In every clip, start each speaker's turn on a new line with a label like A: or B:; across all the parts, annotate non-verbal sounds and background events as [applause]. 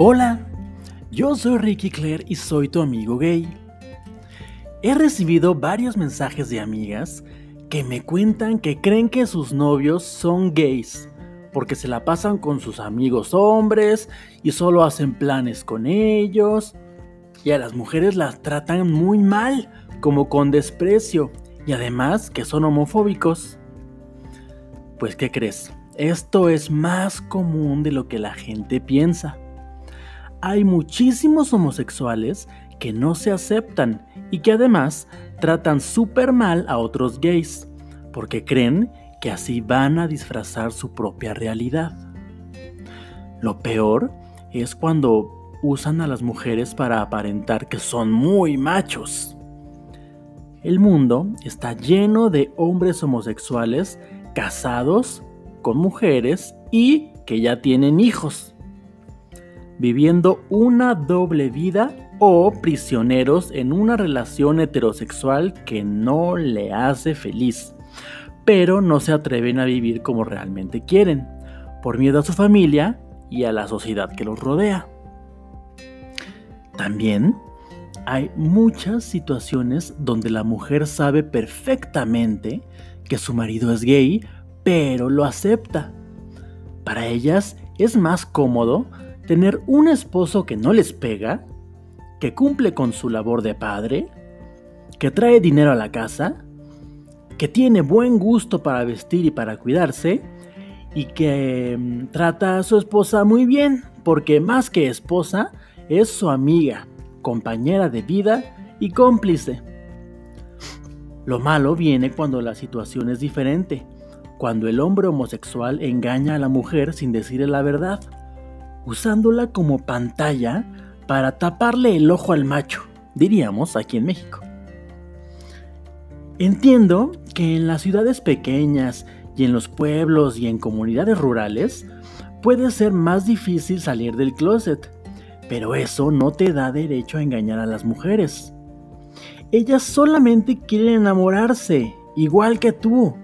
A: Hola, yo soy Ricky Claire y soy tu amigo gay. He recibido varios mensajes de amigas que me cuentan que creen que sus novios son gays porque se la pasan con sus amigos hombres y solo hacen planes con ellos. Y a las mujeres las tratan muy mal, como con desprecio, y además que son homofóbicos. Pues ¿qué crees? Esto es más común de lo que la gente piensa. Hay muchísimos homosexuales que no se aceptan y que además tratan súper mal a otros gays, porque creen que así van a disfrazar su propia realidad. Lo peor es cuando usan a las mujeres para aparentar que son muy machos. El mundo está lleno de hombres homosexuales casados con mujeres y que ya tienen hijos, viviendo una doble vida o prisioneros en una relación heterosexual que no le hace feliz pero no se atreven a vivir como realmente quieren, por miedo a su familia y a la sociedad que los rodea. También hay muchas situaciones donde la mujer sabe perfectamente que su marido es gay, pero lo acepta. Para ellas es más cómodo tener un esposo que no les pega, que cumple con su labor de padre, que trae dinero a la casa que tiene buen gusto para vestir y para cuidarse y que mm, trata a su esposa muy bien, porque más que esposa es su amiga, compañera de vida y cómplice. Lo malo viene cuando la situación es diferente, cuando el hombre homosexual engaña a la mujer sin decirle la verdad, usándola como pantalla para taparle el ojo al macho, diríamos aquí en México. Entiendo que en las ciudades pequeñas y en los pueblos y en comunidades rurales puede ser más difícil salir del closet, pero eso no te da derecho a engañar a las mujeres. Ellas solamente quieren enamorarse, igual que tú.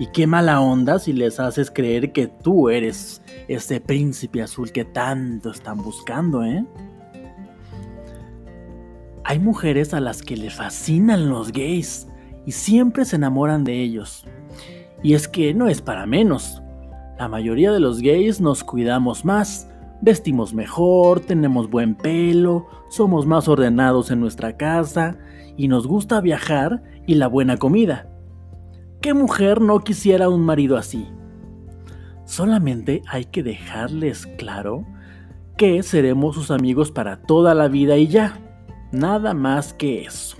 A: Y qué mala onda si les haces creer que tú eres ese príncipe azul que tanto están buscando, ¿eh? Hay mujeres a las que le fascinan los gays y siempre se enamoran de ellos. Y es que no es para menos. La mayoría de los gays nos cuidamos más, vestimos mejor, tenemos buen pelo, somos más ordenados en nuestra casa y nos gusta viajar y la buena comida. ¿Qué mujer no quisiera un marido así? Solamente hay que dejarles claro que seremos sus amigos para toda la vida y ya. Nada más que eso.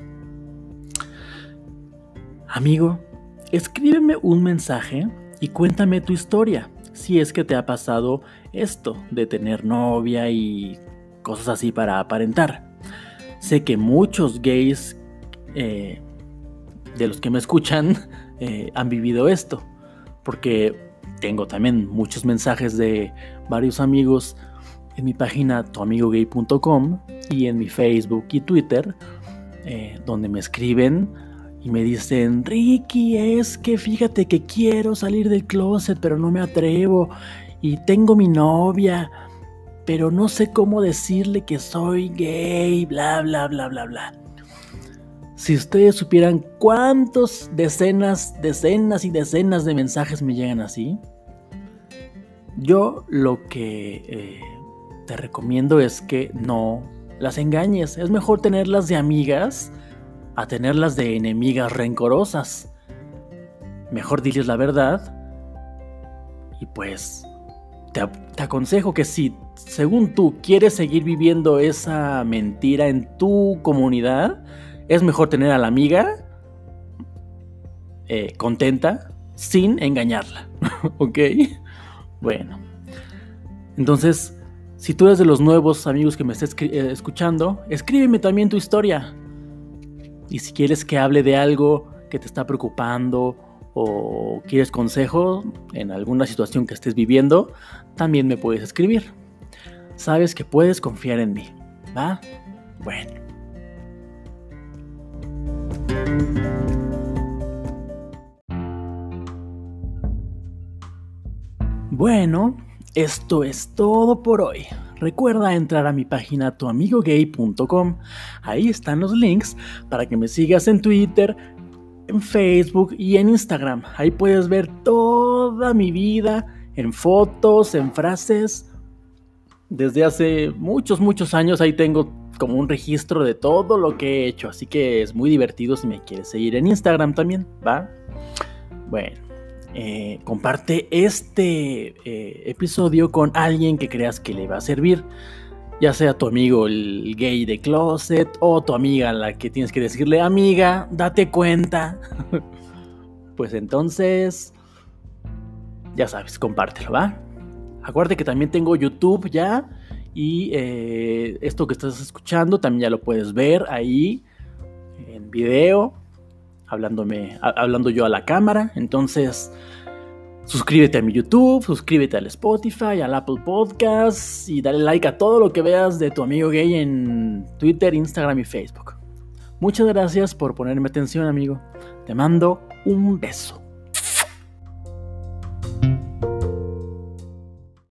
A: Amigo, escríbeme un mensaje y cuéntame tu historia, si es que te ha pasado esto de tener novia y cosas así para aparentar. Sé que muchos gays eh, de los que me escuchan eh, han vivido esto, porque tengo también muchos mensajes de varios amigos en mi página tuamigogay.com y en mi Facebook y Twitter, eh, donde me escriben y me dicen, Ricky, es que fíjate que quiero salir del closet, pero no me atrevo. Y tengo mi novia, pero no sé cómo decirle que soy gay, bla, bla, bla, bla, bla. Si ustedes supieran cuántos decenas, decenas y decenas de mensajes me llegan así, yo lo que eh, te recomiendo es que no las engañes. Es mejor tenerlas de amigas a tenerlas de enemigas rencorosas. Mejor diles la verdad. Y pues te, aconsejo que si, según tú, quieres seguir viviendo esa mentira en tu comunidad, es mejor tener a la amiga eh, contenta sin engañarla. [laughs] ¿Ok? Bueno. Entonces, si tú eres de los nuevos amigos que me estés eh, escuchando, escríbeme también tu historia. Y si quieres que hable de algo que te está preocupando o quieres consejo en alguna situación que estés viviendo, también me puedes escribir. Sabes que puedes confiar en mí, ¿va? Bueno. Bueno, esto es todo por hoy. recuerda entrar a mi página tuamigogay.com. Ahí están los links para que me sigas en Twitter, en Facebook y en Instagram. Ahí puedes ver toda mi vida en fotos, en frases. Desde hace muchos, muchos años ahí tengo como un registro de todo lo que he hecho. Así que es muy divertido si me quieres seguir en Instagram también, ¿va? Bueno, eh, comparte este eh, episodio con alguien que creas que le va a servir. Ya sea tu amigo el gay de closet o tu amiga la que tienes que decirle, amiga, date cuenta. [laughs] pues entonces, ya sabes, compártelo, ¿va? Acuérdate que también tengo YouTube ya. Y eh, esto que estás escuchando también ya lo puedes ver ahí en video, hablándome, hablando yo a la cámara. Entonces, suscríbete a mi YouTube, suscríbete al Spotify, al Apple Podcasts y dale like a todo lo que veas de tu amigo gay en Twitter, Instagram y Facebook. Muchas gracias por ponerme atención, amigo. Te mando un beso.